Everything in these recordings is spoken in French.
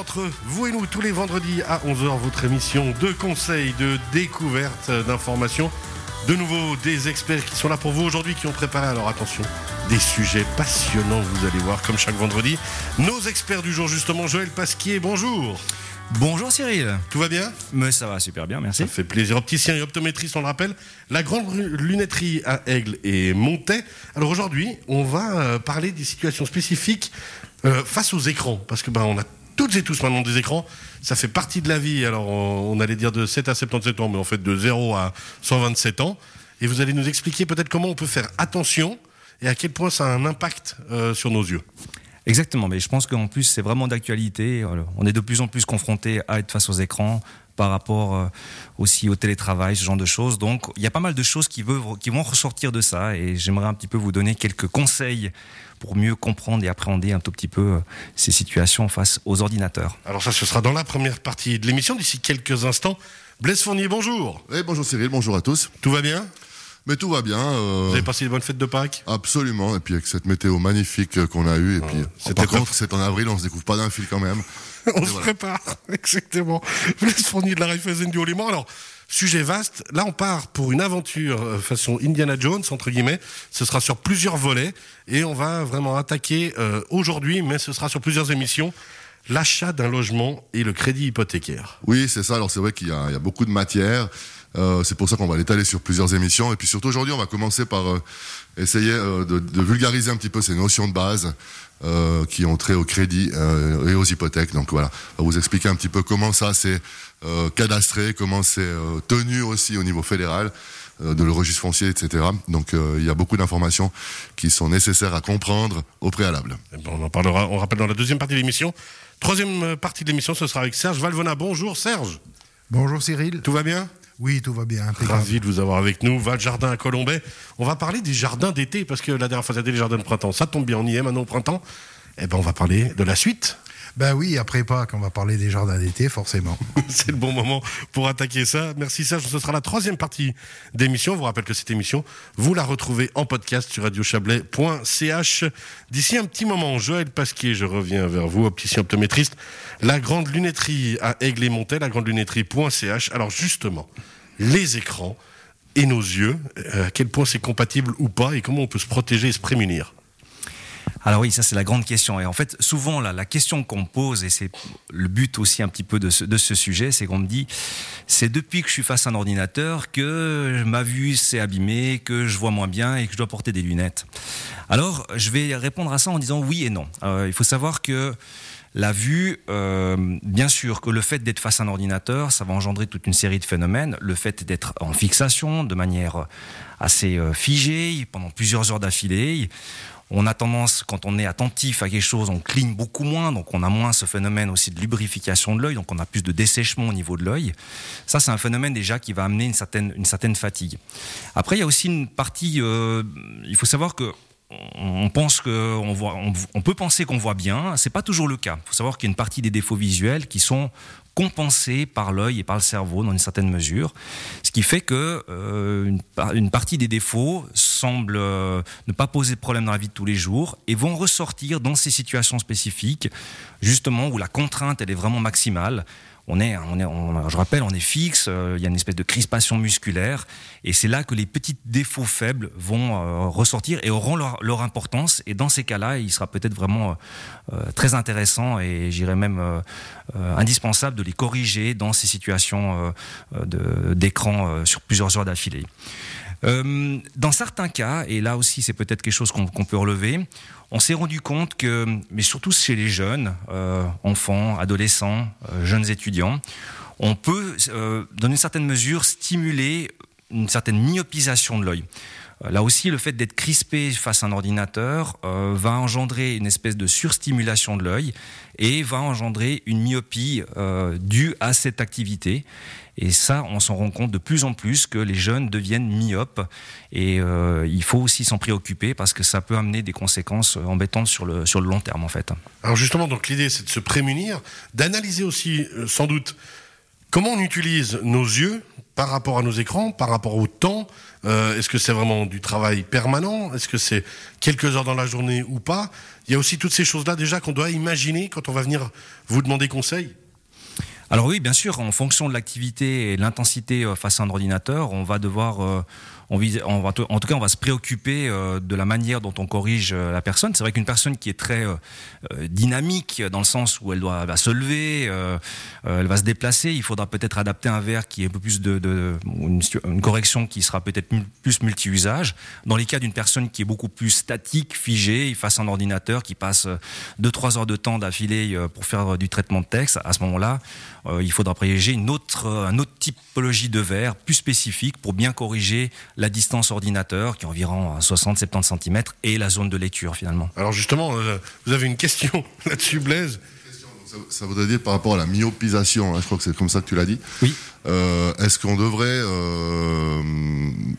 entre vous et nous tous les vendredis à 11h, votre émission de conseils, de découvertes, d'informations. De nouveau, des experts qui sont là pour vous aujourd'hui, qui ont préparé, alors attention, des sujets passionnants, vous allez voir, comme chaque vendredi. Nos experts du jour, justement, Joël Pasquier, bonjour. Bonjour Cyril. Tout va bien? Mais ça va super bien, merci. Ça fait plaisir. Opticien et optométriste, on le rappelle. La grande lunetterie à Aigle et Montet. Alors aujourd'hui, on va euh, parler des situations spécifiques euh, face aux écrans. Parce que ben, on a toutes et tous maintenant des écrans. Ça fait partie de la vie. Alors on, allait dire de 7 à 77 ans, mais en fait de 0 à 127 ans. Et vous allez nous expliquer peut-être comment on peut faire attention et à quel point ça a un impact euh, sur nos yeux. Exactement, mais je pense qu'en plus c'est vraiment d'actualité. On est de plus en plus confronté à être face aux écrans par rapport euh, aussi au télétravail, ce genre de choses. Donc il y a pas mal de choses qui, qui vont ressortir de ça et j'aimerais un petit peu vous donner quelques conseils pour mieux comprendre et appréhender un tout petit peu euh, ces situations face aux ordinateurs. Alors ça, ce sera dans la première partie de l'émission d'ici quelques instants. Blaise Fournier, bonjour. Bonjour Cyril, bonjour à tous. Tout va bien? Mais tout va bien. Euh, Vous avez passé une bonne fête de Pâques? Absolument. Et puis avec cette météo magnifique qu'on a eue. Et puis, oh, par contre, c'est en avril, on se découvre pas d'un fil quand même. on se prépare, exactement. Blaise Fournier de la Raiffeisen du Haut-Léman. Alors, sujet vaste. Là, on part pour une aventure euh, façon Indiana Jones, entre guillemets. Ce sera sur plusieurs volets. Et on va vraiment attaquer euh, aujourd'hui, mais ce sera sur plusieurs émissions l'achat d'un logement et le crédit hypothécaire. Oui, c'est ça. Alors c'est vrai qu'il y, a beaucoup de matière. Euh, c'est pour ça qu'on va l'étaler sur plusieurs émissions. Et puis surtout aujourd'hui, on va commencer par euh, essayer euh, de, de, vulgariser un petit peu ces notions de base euh, qui ont trait au crédit et aux hypothèques. Donc voilà, on va vous expliquer un petit peu comment ça c'est cadastré, comment c'est tenu aussi au niveau fédéral de le registre foncier, etc. Donc il y a beaucoup d'informations qui sont nécessaires à comprendre au préalable. Ben, on en parlera, on rappelle dans la deuxième partie de l'émission. Troisième partie de l'émission, ce sera avec Serge Valvona. Bonjour Serge. Bonjour Cyril. Tout va bien? Oui, tout va bien. Ravi de vous avoir avec nous. Val Jardin à Colombay. On va parler des jardins d'été parce que la dernière fois c'était les jardins de printemps. Ça tombe bien, on y est maintenant au printemps. Eh ben, on va parler de la suite. Ben oui, après Pâques, on va parler des jardins d'été, forcément. C'est le bon moment pour attaquer ça. Merci Serge. Ce sera la troisième partie d'émission. Vous rappelle que cette émission, vous la retrouvez en podcast sur radiochablais.ch. D'ici un petit moment, Joël Pasquier, je reviens vers vous, opticien optométriste. La grande lunetterie à Aigle et Montet, la grande lunetterie.ch. Alors justement, les écrans et nos yeux, euh, à quel point c'est compatible ou pas et comment on peut se protéger et se prémunir? Alors oui, ça c'est la grande question. Et en fait, souvent la question qu'on pose, et c'est le but aussi un petit peu de ce, sujet, c'est qu'on me dit, c'est depuis que je suis face à un ordinateur que ma vue s'est abîmée, que je vois moins bien et que je dois porter des lunettes. Alors, je vais répondre à ça en disant oui et non. Euh, il faut savoir que la vue, euh, bien sûr que le fait d'être face à un ordinateur, ça va engendrer toute une série de phénomènes. Le fait d'être en fixation de manière assez euh, figée pendant plusieurs heures d'affilée. On a tendance, quand on est attentif à quelque chose, on cligne beaucoup moins, donc on a moins ce phénomène aussi de lubrification de l'œil, donc on a plus de dessèchement au niveau de l'œil. Ça, c'est un phénomène déjà qui va amener une certaine, fatigue. Après, il y a aussi une partie, euh, il faut savoir que on pense peut penser qu'on voit bien, c'est pas toujours le cas. Il faut savoir qu'il y a une partie des défauts visuels qui sont compensés par l'œil et par le cerveau dans une certaine mesure, ce qui fait que euh, une, partie des défauts semble euh, ne pas poser de problème dans la vie de tous les jours et vont ressortir dans ces situations spécifiques, justement où la contrainte elle est vraiment maximale on est, je rappelle, on est fixe, euh, il y a une espèce de crispation musculaire, et c'est là que les petits défauts faibles vont euh, ressortir et auront leur, importance. Et dans ces cas-là, il sera peut-être vraiment très intéressant et j'irais même indispensable de les corriger dans ces situations d'écran sur plusieurs heures d'affilée. Dans certains cas, et là aussi c'est peut-être quelque chose qu'on peut relever, on s'est rendu compte que, mais surtout chez les jeunes, euh, enfants, adolescents, euh, jeunes étudiants, on peut, euh, dans une certaine mesure, stimuler une certaine myopisation de l'œil. Là aussi, le fait d'être crispé face à un ordinateur va engendrer une espèce de surstimulation de l'œil et va engendrer une myopie due à cette activité. Et ça, on s'en rend compte de plus en plus que les jeunes deviennent myopes. Et euh, il faut aussi s'en préoccuper parce que ça peut amener des conséquences embêtantes sur le, sur le long terme, en fait. Alors justement, donc l'idée, c'est de se prémunir, d'analyser aussi, euh, sans doute, Comment on utilise nos yeux par rapport à nos écrans, par rapport au temps euh, Est-ce que c'est vraiment du travail permanent Est-ce que c'est quelques heures dans la journée ou pas Il y a aussi toutes ces choses-là déjà qu'on doit imaginer quand on va venir vous demander conseil. Alors oui, bien sûr, en fonction de l'activité et l'intensité euh, face à un ordinateur, on va devoir euh, on, en tout cas, on va se préoccuper euh, de la manière dont on corrige euh, la personne. C'est vrai qu'une personne qui est très euh, dynamique dans le sens où elle doit va se lever, elle va se déplacer, il faudra peut-être adapter un verre qui est un peu plus de, une, une, correction qui sera peut-être plus multi-usage. Dans les cas d'une personne qui est beaucoup plus statique, figée, face à un ordinateur qui passe 2-3 heures de temps d'affilée pour faire du traitement de texte, à ce moment-là, il faudra privilégier une autre, un autre typologie de verre plus spécifique pour bien corriger la distance ordinateur, qui est environ 60-70 cm, et la zone de lecture finalement. Alors justement, euh, vous avez une question là-dessus, Blaise ça, voudrait dire par rapport à la myopisation, hein, je crois que c'est comme ça que tu l'as dit. Oui. Euh, Est-ce qu'on devrait euh,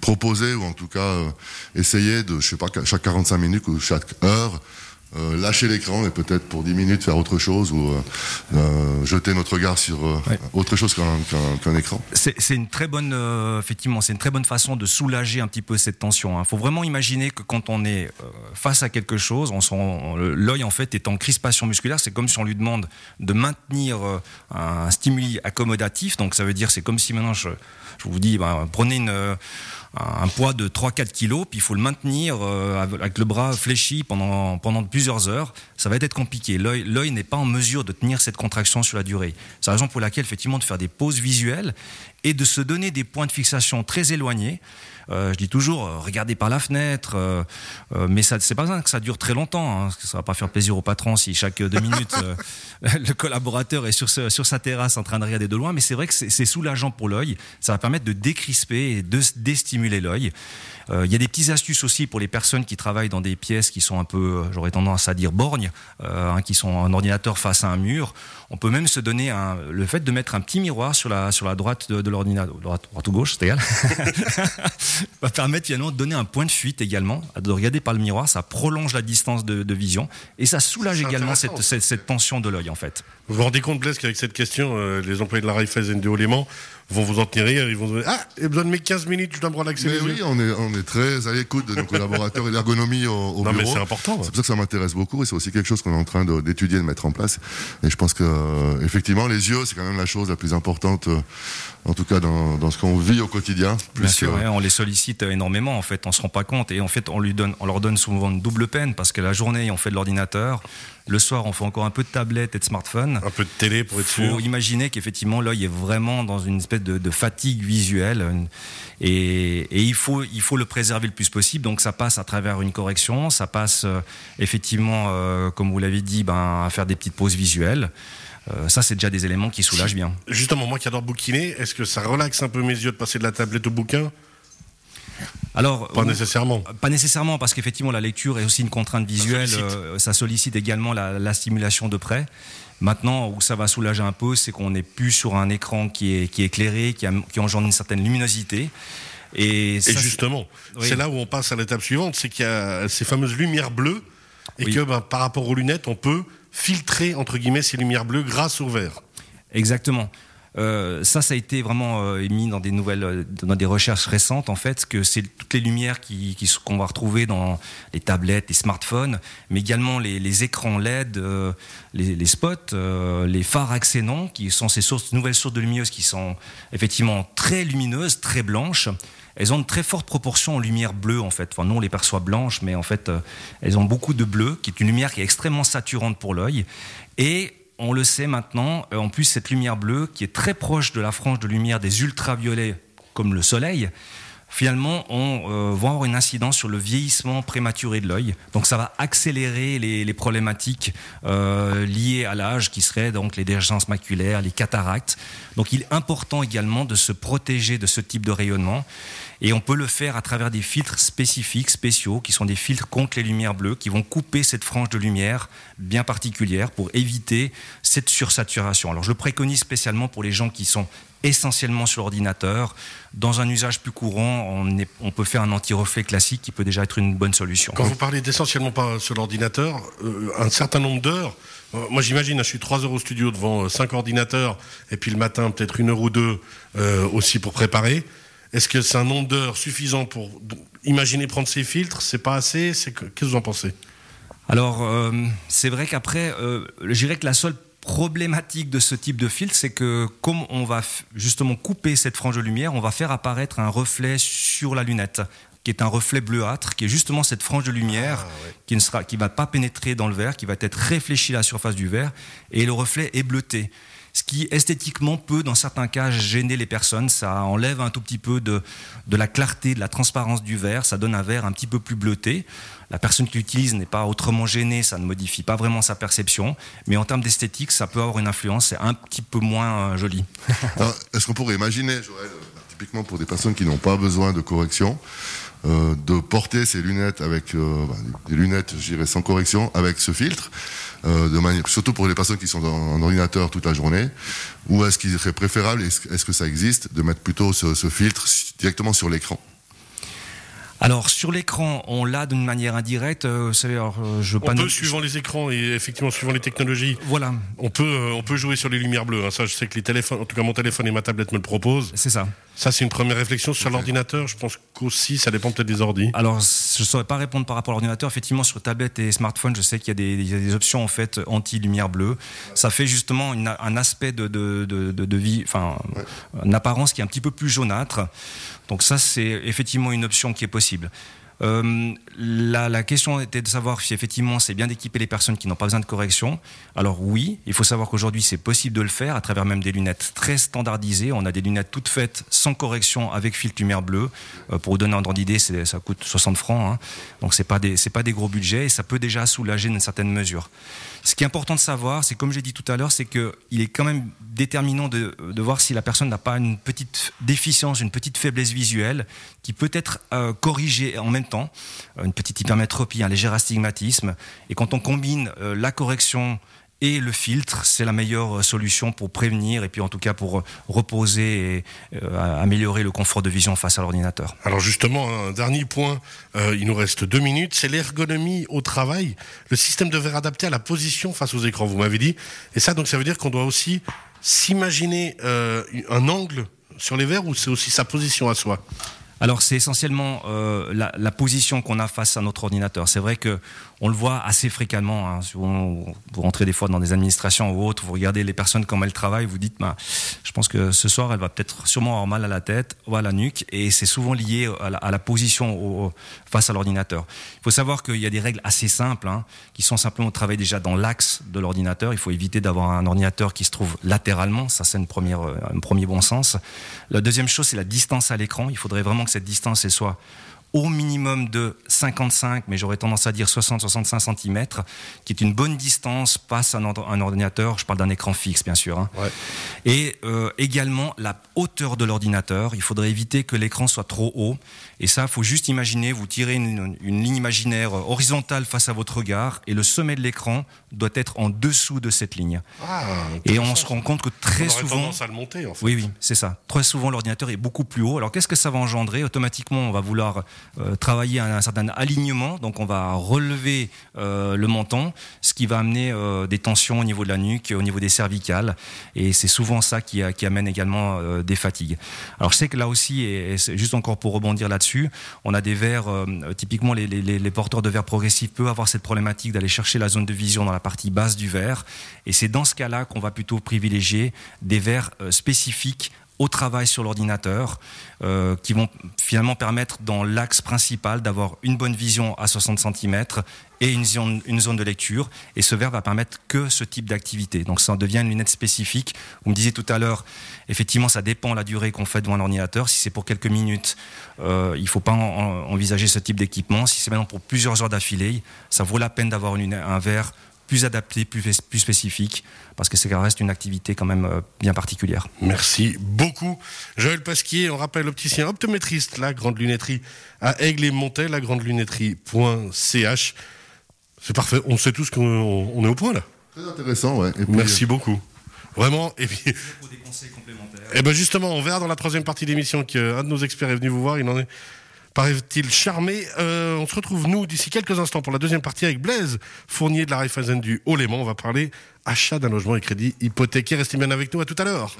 proposer, ou en tout cas euh, essayer de, je sais pas, chaque 45 minutes ou chaque heure, euh, lâcher l'écran et peut-être pour 10 minutes faire autre chose ou euh, euh, jeter notre regard sur ouais. autre chose qu'un qu qu écran. C'est une très bonne, effectivement, c'est une très bonne façon de soulager un petit peu cette tension. Il hein. faut vraiment imaginer que quand on est face à quelque chose, l'œil en fait est en crispation musculaire. C'est comme si on lui demande de maintenir un stimuli accommodatif. Donc ça veut dire c'est comme si maintenant je, je vous dis, ben, prenez une un poids de 3-4 kilos, puis il faut le maintenir euh, avec le bras fléchi pendant, pendant plusieurs heures, ça va être compliqué. L'œil n'est pas en mesure de tenir cette contraction sur la durée. C'est la raison pour laquelle, effectivement, de faire des pauses visuelles et de se donner des points de fixation très éloignés. Euh, je dis toujours, euh, regardez par la fenêtre, mais ça, c'est pas ça que ça dure très longtemps. Hein, parce que ça va pas faire plaisir au patron si chaque deux minutes le collaborateur est sur, sur sa terrasse en train de regarder de loin. Mais c'est vrai que c'est soulageant pour l'œil. Ça va permettre de décrisper et de l'œil. Il y a des petites astuces aussi pour les personnes qui travaillent dans des pièces qui sont un peu, j'aurais tendance à dire borgnes, hein, qui sont un ordinateur face à un mur. On peut même se donner un, le fait de mettre un petit miroir sur la, sur la droite de, de l'ordinateur, droite, droite ou gauche, c'est égal. va permettre finalement de donner un point de fuite également, de regarder par le miroir, ça prolonge la distance de, de vision et ça soulage également cette, cette, cette, tension de l'œil en fait. Vous vous rendez compte, Blaise, qu'avec cette question, euh, les employés de la Raiffeisen de Haut-Léman vont vous en tenir ils vont dire Ah, il besoin de mes 15 minutes, je dois me relaxer mais oui, on est, on est très à l'écoute de nos collaborateurs et l'ergonomie au, au non, bureau. mais c'est important. C'est pour ça que ça m'intéresse beaucoup et c'est aussi quelque chose qu'on est en train d'étudier, de, de, mettre en place. Et je pense que, euh, effectivement, les yeux, c'est quand même la chose la plus importante. Euh, en tout cas dans, dans ce qu'on vit au quotidien. Plus Bien sûr, ouais, on les sollicite énormément en fait, on se rend pas compte et en fait on, lui donne, on leur donne souvent une double peine parce que la journée on fait de l'ordinateur, le soir on fait encore un peu de tablette et de smartphone. Un peu de télé pour être sûr. Faut imaginer qu'effectivement l'œil est vraiment dans une espèce de, de fatigue visuelle et, et, il, faut, il faut le préserver le plus possible donc ça passe à travers une correction, ça passe euh, effectivement euh, comme vous l'avez dit ben, à faire des petites pauses visuelles. Euh, ça, c'est déjà des éléments qui soulagent bien. Justement, moi qui adore bouquiner, est-ce que ça relaxe un peu mes yeux de passer de la tablette au bouquin? Alors, pas nécessairement. Pas nécessairement, parce qu'effectivement, la lecture est aussi une contrainte visuelle. Ça sollicite, euh, ça sollicite également la, la, stimulation de près. Maintenant, où ça va soulager un peu, c'est qu'on n'est plus sur un écran qui est, qui est éclairé, qui, a, qui engendre une certaine luminosité. Et, ça, et justement, oui. c'est là où on passe à l'étape suivante, c'est qu'il y a ces fameuses lumières bleues, et oui. que ben, par rapport aux lunettes, on peut filtrer entre guillemets ces lumières bleues grâce au verre. Exactement. Euh, ça, ça a été vraiment euh, dans des nouvelles, euh, dans des recherches récentes, en fait, que c'est toutes les lumières qui, qu'on va retrouver dans les tablettes, les smartphones, mais également les, les écrans LED, euh, les, les, spots, euh, les phares axénons, qui sont ces sources, nouvelles sources de lumineuse qui sont effectivement très lumineuses, très blanches. Elles ont une très forte proportion en lumière bleue, en fait. Enfin, nous, on les perçoit blanches, mais en fait, elles ont beaucoup de bleu, qui est une lumière qui est extrêmement saturante pour l'œil. Et on le sait maintenant, en plus, cette lumière bleue, qui est très proche de la frange de lumière des ultraviolets, comme le soleil, finalement, on euh, va avoir une incidence sur le vieillissement prématuré de l'œil. Donc, ça va accélérer les, problématiques euh, liées à l'âge, qui seraient donc les dégences maculaires, les cataractes. Donc, il est important également de se protéger de ce type de rayonnement. Et on peut le faire à travers des filtres spécifiques, spéciaux, qui sont des filtres contre les lumières bleues, qui vont couper cette frange de lumière bien particulière pour éviter cette sursaturation. Alors je le préconise spécialement pour les gens qui sont essentiellement sur l'ordinateur. Dans un usage plus courant, on, est- on peut faire un anti-reflet classique qui peut déjà être une bonne solution. Quand vous parlez d'essentiellement pas sur l'ordinateur, euh, un certain nombre d'heures, euh, moi j'imagine, je suis trois heures au studio devant euh, cinq ordinateurs, et puis le matin peut-être une heure ou deux euh, aussi pour préparer. Est-ce que c'est un nombre d'heures suffisant pour imaginer prendre ces filtres? C'est pas assez? Qu'est-ce que vous en pensez? Alors, euh, c'est vrai qu'après, euh, je dirais que la seule problématique de ce type de filtre, c'est que comme on va justement couper cette frange de lumière, on va faire apparaître un reflet sur la lunette qui est un reflet bleuâtre, qui est justement cette frange de lumière qui ne sera, qui va pas pénétrer dans le verre, qui va être réfléchi à la surface du verre, et le reflet est bleuté. Ce qui esthétiquement peut, dans certains cas, gêner les personnes. Ça enlève un tout petit peu de, la clarté, de la transparence du verre. Ça donne un verre un petit peu plus bleuté. La personne qui l'utilise n'est pas autrement gênée, ça ne modifie pas vraiment sa perception. Mais en termes d'esthétique, ça peut avoir une influence. C'est un petit peu moins euh, joli. Est-ce qu'on pourrait imaginer, Joël, pour des personnes qui n'ont pas besoin de correction, euh, de porter ces lunettes avec euh, des lunettes, sans correction, avec ce filtre, euh, surtout pour les personnes qui sont en, ordinateur toute la journée, ou est-ce qu'il serait préférable, est-ce que ça existe, de mettre plutôt ce filtre directement sur l'écran? Alors, sur l'écran, on l'a d'une manière indirecte. Euh, vous savez, alors, euh, je On pas peut, nous- suivant les écrans et effectivement suivant les technologies, Voilà, on peut, euh, on peut jouer sur les lumières bleues. hein. Ça, je sais que les téléphones, en tout cas mon téléphone et ma tablette me le proposent. c'est ça. Ça, c'est une première réflexion sur l'ordinateur. Je pense qu'aussi, ça dépend peut-être des ordis. Alors, je ne saurais pas répondre par rapport à l'ordinateur. Effectivement, sur tablette et smartphone, je sais qu'il y a des, il y a des options en fait anti-lumière bleue. Ça fait justement une- un aspect de, de, de, de- de vie, enfin, une apparence qui est un petit peu plus jaunâtre. Donc ça, c'est effectivement une option qui est possible. Euh, la, question était de savoir si effectivement c'est bien d'équiper les personnes qui n'ont pas besoin de correction. Alors oui, il faut savoir qu'aujourd'hui c'est possible de le faire à travers même des lunettes très standardisées. On a des lunettes toutes faites sans correction avec filtre lumière bleue. Euh, pour vous donner un ordre d'idée, ça coûte 60 francs. hein. Donc c'est pas pas des gros budgets et ça peut déjà soulager d'une certaine mesure. Ce qui est important de savoir, c'est comme j'ai dit tout à l'heure, c'est que il est quand même déterminant de, de voir si la personne n'a pas une petite déficience, une petite faiblesse visuelle qui peut être euh, corrigée en même temps, Euh, une petite hypermétropie, un léger astigmatisme. Et quand on combine euh, la correction et le filtre, c'est la meilleure euh, solution pour prévenir et puis en tout cas pour reposer et améliorer le confort de vision face à l'ordinateur. Alors justement, un dernier point, il nous reste deux minutes, c'est l'ergonomie au travail, le système de verre adapté à la position face aux écrans, vous m'avez dit. Et ça, donc ça veut dire qu'on doit aussi s'imaginer un angle sur les verres ou c'est aussi sa position à soi? Alors c'est essentiellement euh, la, la position qu'on a face à notre ordinateur. C'est vrai que on le voit assez fréquemment. Hein. Souvent, vous rentrez des fois dans des administrations ou autres, vous regardez les personnes comme elles travaillent, vous dites, bah, je pense que ce soir, elle va peut-être sûrement avoir mal à la tête ou à la nuque, et c'est souvent lié à la, position face à l'ordinateur. Il faut savoir qu'il y a des règles assez simples, hein, qui sont simplement de travailler déjà dans l'axe de l'ordinateur. Il faut éviter d'avoir un ordinateur qui se trouve latéralement, ça c'est une première, euh, un premier bon sens. La deuxième chose, c'est la distance à l'écran. Il faudrait vraiment que cette distance elle soit au minimum de 55, mais j'aurais tendance à dire 60-65 cm, qui est une bonne distance passe un, ord- un ordinateur. Je parle d'un écran fixe, bien sûr. hein. Et euh, également la hauteur de l'ordinateur. Il faudrait éviter que l'écran soit trop haut. Et ça, il faut juste imaginer, vous tirez une, une ligne imaginaire horizontale face à votre regard, et le sommet de l'écran doit être en dessous de cette ligne. et on se rend compte que très on souvent, tendance à le monter en fait. oui, oui, c'est ça. Très souvent, l'ordinateur est beaucoup plus haut. Alors, qu'est-ce que ça va engendrer? Automatiquement, on va vouloir travailler à un certain alignement. Donc, on va relever euh, le menton, ce qui va amener euh, des tensions au niveau de la nuque, au niveau des cervicales. Et c'est souvent ça qui, amène également euh, des fatigues. Alors, je sais que là aussi, et, juste encore pour rebondir là-dessus, on a des verres, euh, typiquement les, les- porteurs de verres progressifs peuvent avoir cette problématique d'aller chercher la zone de vision dans la partie basse du verre. Et c'est dans ce cas-là qu'on va plutôt privilégier des verres euh, spécifiques au travail sur l'ordinateur, euh, qui vont finalement permettre dans l'axe principal d'avoir une bonne vision à 60 cm et une zone, une zone de lecture. Et ce verre va permettre que ce type d'activité. Donc ça devient une lunette spécifique. Vous me disiez tout à l'heure, effectivement, ça dépend de la durée qu'on fait devant un ordinateur. Si c'est pour quelques minutes, euh, il ne faut pas en- en- envisager ce type d'équipement. Si c'est maintenant pour plusieurs heures d'affilée, ça vaut la peine d'avoir un verre plus adapté, plus, plus spécifique, parce que ça reste une activité quand même euh, bien particulière. Merci beaucoup. Joël Pasquier, on rappelle opticien optométriste, la grande lunetterie à Aigle et Montet, la grande lunetterie.ch. C'est parfait, on sait tous qu'on on est au point là. Très intéressant, ouais. Et puis, Merci beaucoup. Vraiment. Et puis, Pour des conseils complémentaires. et ben justement, on verra dans la troisième partie de l'émission qu'un de nos experts est venu vous voir. Il en est, paraît-il, charmé. Euh, on se retrouve, nous, d'ici quelques instants pour la deuxième partie avec Blaise Fournier de la Raiffeisen du Haut-Léman. On va parler achat d'un logement et crédit hypothécaire. Restez bien avec nous. À tout à l'heure.